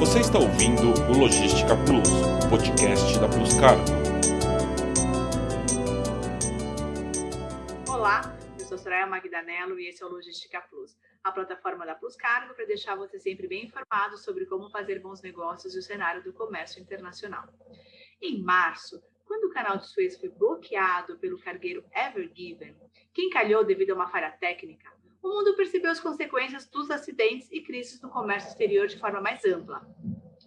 Você está ouvindo o Logística Plus, podcast da Plus Cargo. Olá, eu sou Soraya Magdanello e esse é o Logística Plus, a plataforma da Plus Cargo para deixar você sempre bem informado sobre como fazer bons negócios e o cenário do comércio internacional. Em março, quando o canal de Suez foi bloqueado pelo cargueiro Ever Given, que encalhou devido a uma falha técnica, o mundo percebeu as consequências dos acidentes e crises no comércio exterior de forma mais ampla.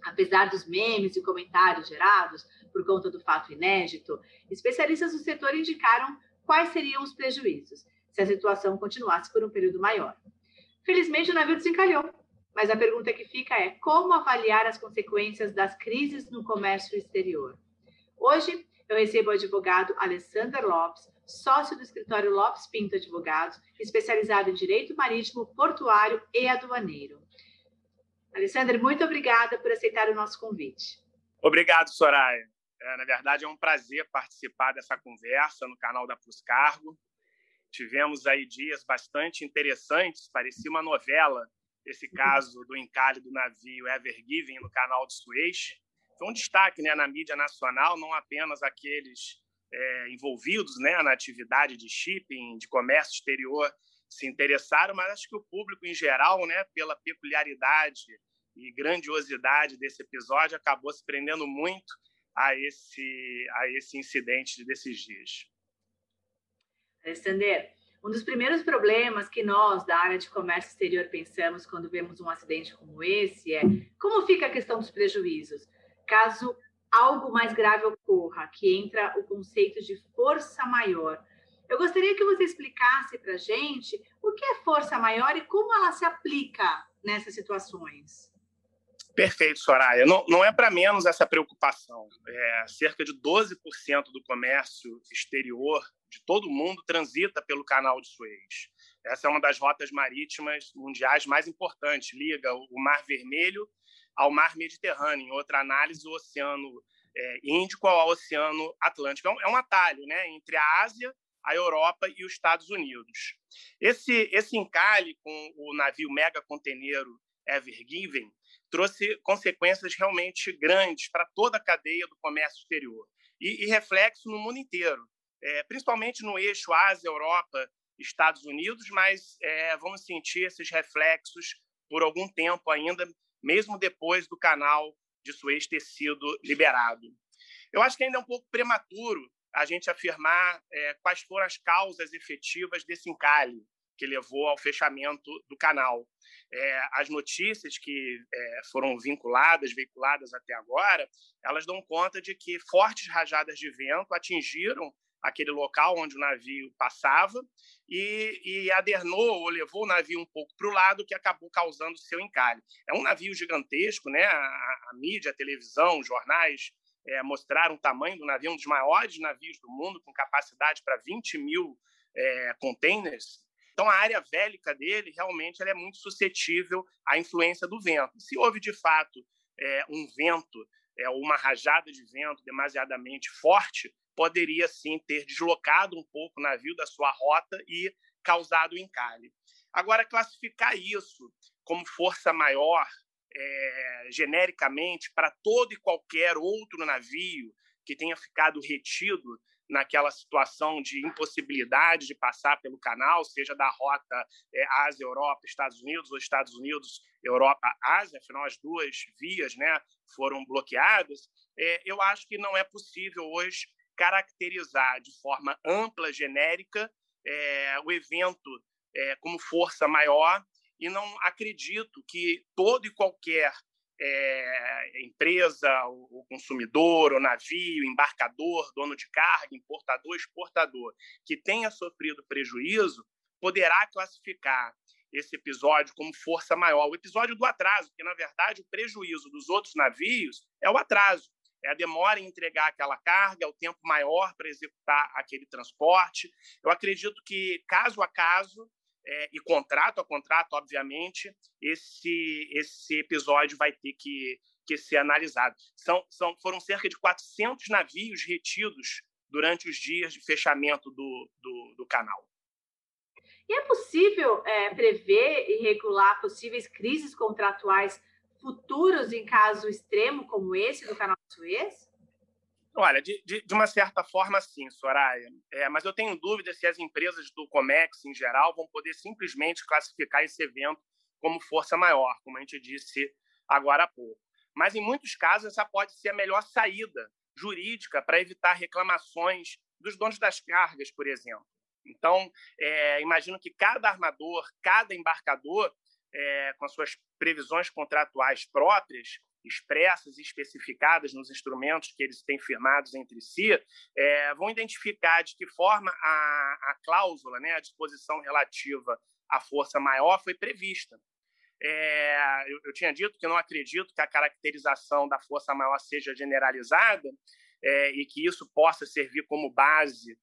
Apesar dos memes e comentários gerados por conta do fato inédito, especialistas do setor indicaram quais seriam os prejuízos se a situação continuasse por um período maior. Felizmente, o navio desencalhou, mas a pergunta que fica é como avaliar as consequências das crises no comércio exterior. Hoje, eu recebo o advogado Alessander Lopes, sócio do escritório Lopes Pinto Advogados, especializado em direito marítimo, portuário e aduaneiro. Alessandra, muito obrigada por aceitar o nosso convite. Obrigado, Soraya. É, na verdade, é um prazer participar dessa conversa no canal da Plus Cargo. Tivemos aí dias bastante interessantes, parecia uma novela, esse caso do encalhe do navio Ever Given no canal de Suez. Foi um destaque né, na mídia nacional, não apenas aqueles é, envolvidos né, na atividade de shipping, de comércio exterior, se interessaram, mas acho que o público em geral, né, pela peculiaridade e grandiosidade desse episódio, acabou se prendendo muito a esse, a esse incidente desses dias. Alexander, um dos primeiros problemas que nós, da área de comércio exterior, pensamos quando vemos um acidente como esse é como fica a questão dos prejuízos. Caso algo mais grave ocorra, que entra o conceito de força maior. Eu gostaria que você explicasse para a gente o que é força maior e como ela se aplica nessas situações. Perfeito, Soraya. Não, não é para menos essa preocupação. É, cerca de 12% do comércio exterior de todo o mundo transita pelo canal de Suez. Essa é uma das rotas marítimas mundiais mais importantes, liga o Mar Vermelho ao mar Mediterrâneo, em outra análise, o Oceano é, Índico ao Oceano Atlântico. É um, é um atalho né, entre a Ásia, a Europa e os Estados Unidos. Esse, esse encalhe com o navio mega conteneiro Ever Given trouxe consequências realmente grandes para toda a cadeia do comércio exterior e, e reflexo no mundo inteiro, é, principalmente no eixo Ásia, Europa, Estados Unidos, mas é, vamos sentir esses reflexos por algum tempo ainda, mesmo depois do canal de Suez ter sido liberado. Eu acho que ainda é um pouco prematuro a gente afirmar é, quais foram as causas efetivas desse encalhe que levou ao fechamento do canal. É, as notícias que é, foram vinculadas, veiculadas até agora, elas dão conta de que fortes rajadas de vento atingiram aquele local onde o navio passava e, e adernou ou levou o navio um pouco para o lado, que acabou causando seu encalhe. É um navio gigantesco, né? A, a mídia, a televisão, os jornais é, mostraram o tamanho do navio, um dos maiores navios do mundo, com capacidade para 20 mil é, containers. Então, a área vélica dele realmente é muito suscetível à influência do vento. Se houve, de fato, é, um vento, é, uma rajada de vento demasiadamente forte, poderia sim ter deslocado um pouco o navio da sua rota e causado o encalhe. Agora, classificar isso como força maior, é, genericamente, para todo e qualquer outro navio que tenha ficado retido naquela situação de impossibilidade de passar pelo canal, seja da rota é, Ásia, Europa, Estados Unidos, ou Estados Unidos, Europa, Ásia, afinal as duas vias né, foram bloqueadas, é, eu acho que não é possível hoje caracterizar de forma ampla, genérica, é, o evento é, como força maior e não acredito que todo e qualquer é, empresa, o, consumidor, o navio, embarcador, dono de carga, importador, exportador, que tenha sofrido prejuízo, poderá classificar esse episódio como força maior. O episódio do atraso, que na verdade o prejuízo dos outros navios é o atraso é a demora em entregar aquela carga, é o tempo maior para executar aquele transporte. Eu acredito que, caso a caso, é, e contrato a contrato, obviamente, esse, esse episódio vai ter que, que ser analisado. São, são, foram cerca de 400 navios retidos durante os dias de fechamento do, do, do canal. E é possível é, prever e regular possíveis crises contratuais futuros em caso extremo como esse do canal Suez? Olha, de, de, de, uma certa forma, sim, Soraya. É, mas eu tenho dúvida se as empresas do Comex, em geral, vão poder simplesmente classificar esse evento como força maior, como a gente disse agora há pouco. Mas, em muitos casos, essa pode ser a melhor saída jurídica para evitar reclamações dos donos das cargas, por exemplo. Então, é, imagino que cada armador, cada embarcador, é, com as suas previsões contratuais próprias, expressas e especificadas nos instrumentos que eles têm firmados entre si, é, vão identificar de que forma a, a cláusula, né, a disposição relativa à força maior foi prevista. É, eu, eu, tinha dito que não acredito que a caracterização da força maior seja generalizada é, e que isso possa servir como base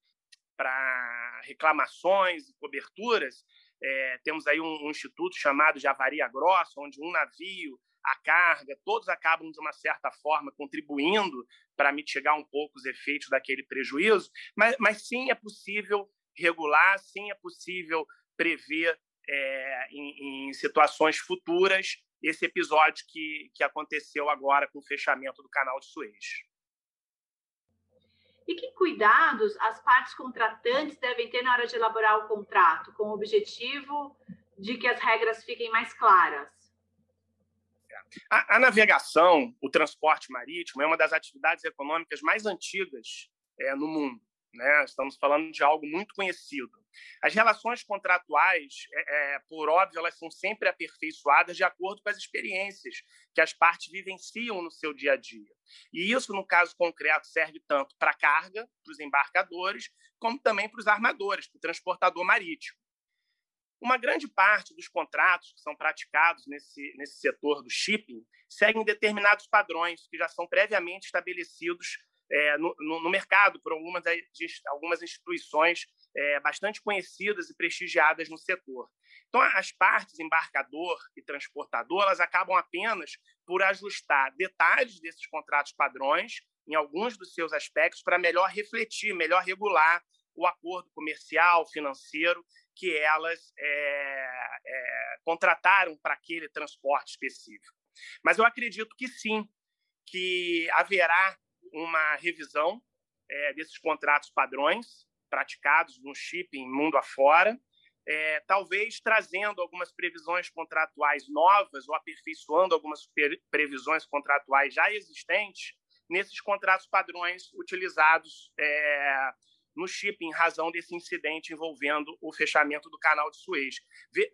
para reclamações e coberturas. É, temos aí um, um, instituto chamado de avaria grossa, onde um navio, a carga, todos acabam, de uma certa forma, contribuindo para mitigar um pouco os efeitos daquele prejuízo, mas, mas sim é possível regular, sim é possível prever é, em, em, situações futuras esse episódio que, que aconteceu agora com o fechamento do canal de Suez. E que cuidados as partes contratantes devem ter na hora de elaborar o contrato, com o objetivo de que as regras fiquem mais claras? A, a navegação, o transporte marítimo, é uma das atividades econômicas mais antigas é, no mundo. Né? Estamos falando de algo muito conhecido. As relações contratuais, é, é, por óbvio, elas são sempre aperfeiçoadas de acordo com as experiências que as partes vivenciam no seu dia a dia. E isso, no caso concreto, serve tanto para a carga, para os embarcadores, como também para os armadores, para o transportador marítimo. Uma grande parte dos contratos que são praticados nesse, nesse setor do shipping seguem determinados padrões que já são previamente estabelecidos é, no, no, mercado por algumas, algumas instituições é, bastante conhecidas e prestigiadas no setor. Então, as partes embarcador e transportador elas acabam apenas por ajustar detalhes desses contratos padrões em alguns dos seus aspectos para melhor refletir, melhor regular o acordo comercial, financeiro que elas é, é, contrataram para aquele transporte específico. Mas eu acredito que sim, que haverá uma revisão é, desses contratos padrões praticados no shipping mundo afora, é, talvez trazendo algumas previsões contratuais novas ou aperfeiçoando algumas previsões contratuais já existentes nesses contratos padrões utilizados é, no shipping em razão desse incidente envolvendo o fechamento do canal de Suez.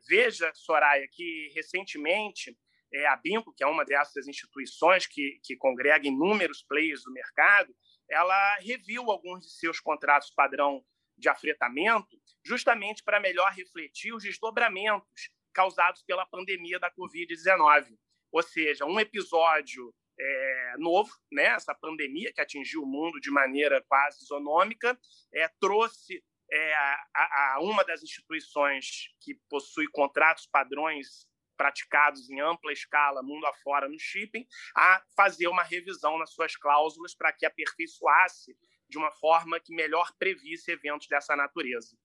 Veja, Soraya, que recentemente é, a BIMCO, que é uma dessas instituições que, que congrega inúmeros players do mercado, ela reviu alguns de seus contratos padrão de afretamento, justamente para melhor refletir os desdobramentos causados pela pandemia da Covid-19. Ou seja, um episódio é, novo, né? essa pandemia que atingiu o mundo de maneira quase isonômica, é, trouxe é, a, a, uma das instituições que possui contratos padrões praticados em ampla escala, mundo afora, no shipping, a fazer uma revisão nas suas cláusulas para que aperfeiçoasse de uma forma que melhor previsse eventos dessa natureza.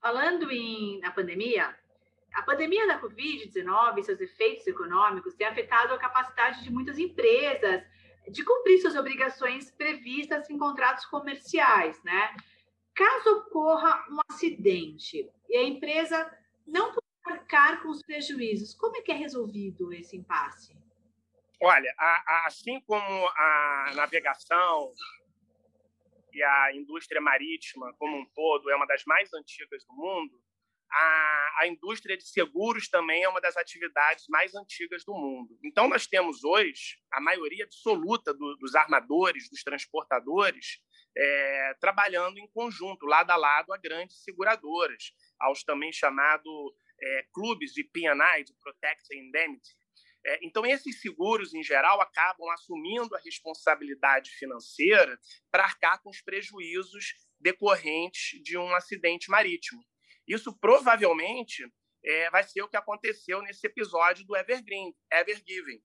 Falando em, na pandemia, a pandemia da Covid-19 e seus efeitos econômicos têm afetado a capacidade de muitas empresas de cumprir suas obrigações previstas em contratos comerciais, né? Caso ocorra um acidente e a empresa não arcar com os prejuízos. Como é que é resolvido esse impasse? Olha, a, a, assim como a navegação e a indústria marítima como um todo é uma das mais antigas do mundo, a, a indústria de seguros também é uma das atividades mais antigas do mundo. Então, nós temos hoje a maioria absoluta do, dos armadores, dos transportadores, é, trabalhando em conjunto, lado a lado, a grandes seguradoras, aos também chamados é, clubes de P&I, de Protect and Indemnity. É, então, esses seguros, em geral, acabam assumindo a responsabilidade financeira para arcar com os prejuízos decorrentes de um acidente marítimo. Isso provavelmente é, vai ser o que aconteceu nesse episódio do Evergreen, Evergiven.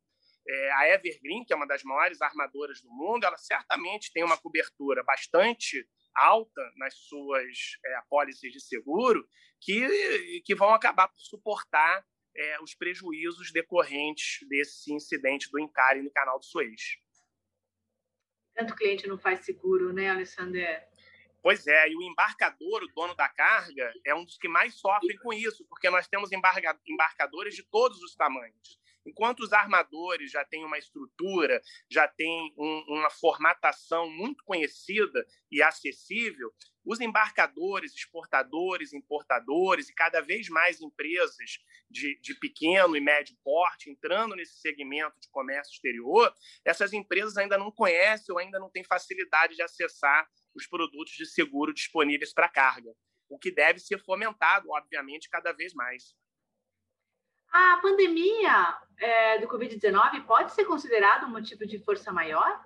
É, a Evergreen, que é uma das maiores armadoras do mundo, ela certamente tem uma cobertura bastante alta nas suas é, apólices de seguro que, que vão acabar por suportar é, os prejuízos decorrentes desse incidente do encalhe no canal do Suez. Tanto cliente não faz seguro, né, Alessandra? Pois é, e o embarcador, o dono da carga, é um dos que mais sofrem com isso, porque nós temos embarcadores de todos os tamanhos. Enquanto os armadores já têm uma estrutura, já têm um, uma formatação muito conhecida e acessível, os embarcadores, exportadores, importadores e cada vez mais empresas de, de, pequeno e médio porte entrando nesse segmento de comércio exterior, essas empresas ainda não conhecem ou ainda não têm facilidade de acessar os produtos de seguro disponíveis para carga, o que deve ser fomentado, obviamente, cada vez mais. A pandemia é, do Covid-19 pode ser considerada um motivo de força maior?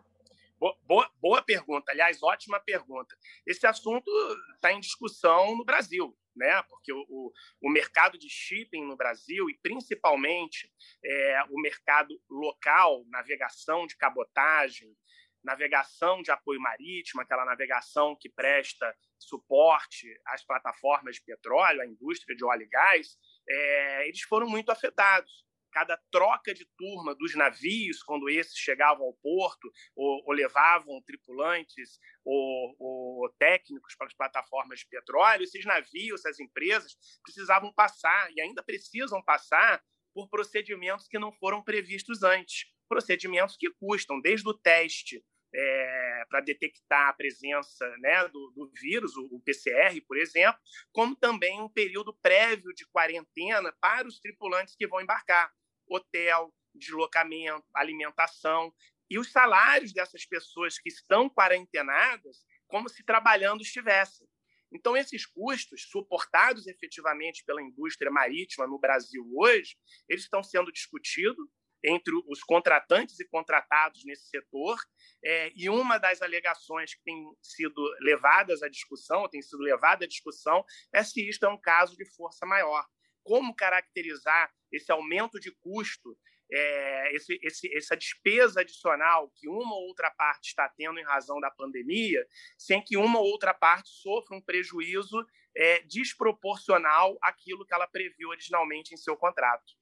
Boa, boa, pergunta, aliás, ótima pergunta. Esse assunto está em discussão no Brasil, né? Porque o, o, o, mercado de shipping no Brasil e principalmente é, o mercado local, navegação de cabotagem, navegação de apoio marítimo, aquela navegação que presta suporte às plataformas de petróleo, à indústria de óleo e gás, é, eles foram muito afetados. Cada troca de turma dos navios, quando esses chegavam ao porto ou, ou levavam tripulantes ou, ou, técnicos para as plataformas de petróleo, esses navios, essas empresas, precisavam passar e ainda precisam passar por procedimentos que não foram previstos antes. Procedimentos que custam desde o teste é, para detectar a presença né, do, do vírus, o, o, PCR, por exemplo, como também um período prévio de quarentena para os tripulantes que vão embarcar. Hotel, deslocamento, alimentação e os salários dessas pessoas que estão quarentenadas como se trabalhando estivessem. Então, esses custos, suportados efetivamente pela indústria marítima no Brasil hoje, eles estão sendo discutidos entre os contratantes e contratados nesse setor. É, e uma das alegações que tem sido levadas à discussão, tem sido levada à discussão, é se isto é um caso de força maior. Como caracterizar esse aumento de custo, é, esse, esse, essa despesa adicional que uma ou outra parte está tendo em razão da pandemia, sem que uma ou outra parte sofra um prejuízo é, desproporcional àquilo que ela previu originalmente em seu contrato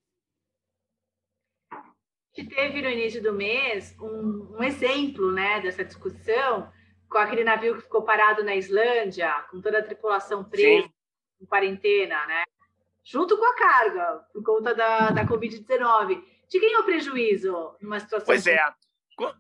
gente teve no início do mês um, um, exemplo né, dessa discussão com aquele navio que ficou parado na Islândia, com toda a tripulação presa, Sim. em quarentena, né? Junto com a carga, por conta da, da Covid-19. De quem é o prejuízo numa situação? Pois é.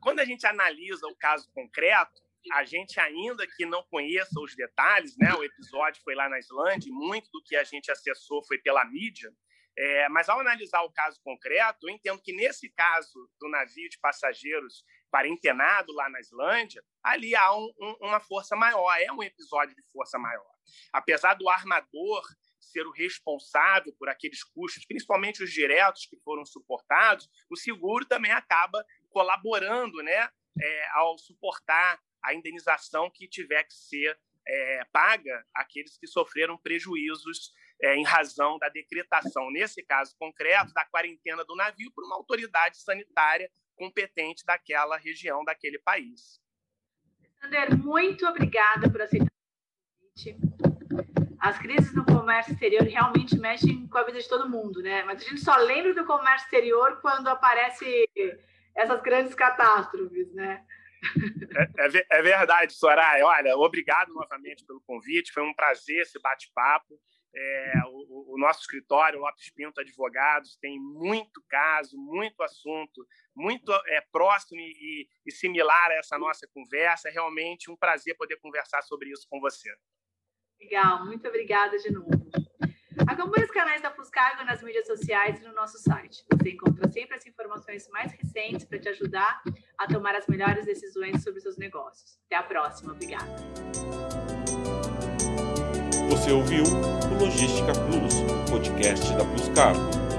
Quando a gente analisa o caso concreto, a gente ainda que não conheça os detalhes, né? O episódio foi lá na Islândia, muito do que a gente acessou foi pela mídia. É, mas ao analisar o caso concreto, eu entendo que nesse caso do navio de passageiros quarentenado lá na Islândia, ali há um, um, uma força maior, é um episódio de força maior. Apesar do armador ser o responsável por aqueles custos, principalmente os diretos que foram suportados, o seguro também acaba colaborando né, é, ao suportar a indenização que tiver que ser é, paga àqueles que sofreram prejuízos é, em razão da decretação, nesse caso concreto, da quarentena do navio por uma autoridade sanitária competente daquela região, daquele país. Sander, muito obrigada por aceitar o convite. As crises no comércio exterior realmente mexem com a vida de todo mundo, né? Mas a gente só lembra do comércio exterior quando aparece essas grandes catástrofes, né? É, é, é verdade, Soraya. Olha, obrigado novamente pelo convite. Foi um prazer esse bate-papo. É, o, o, nosso escritório, Lopes Pinto Advogados, tem muito caso, muito assunto, muito é, próximo e, e, similar a essa nossa conversa. É realmente um prazer poder conversar sobre isso com você. Legal, muito obrigada de novo. Acompanhe os canais da Fuscargo nas mídias sociais e no nosso site. Você encontra sempre as informações mais recentes para te ajudar a tomar as melhores decisões sobre seus negócios. Até a próxima. Obrigada. Você ouviu o Logística Plus, podcast da Plus Cargo.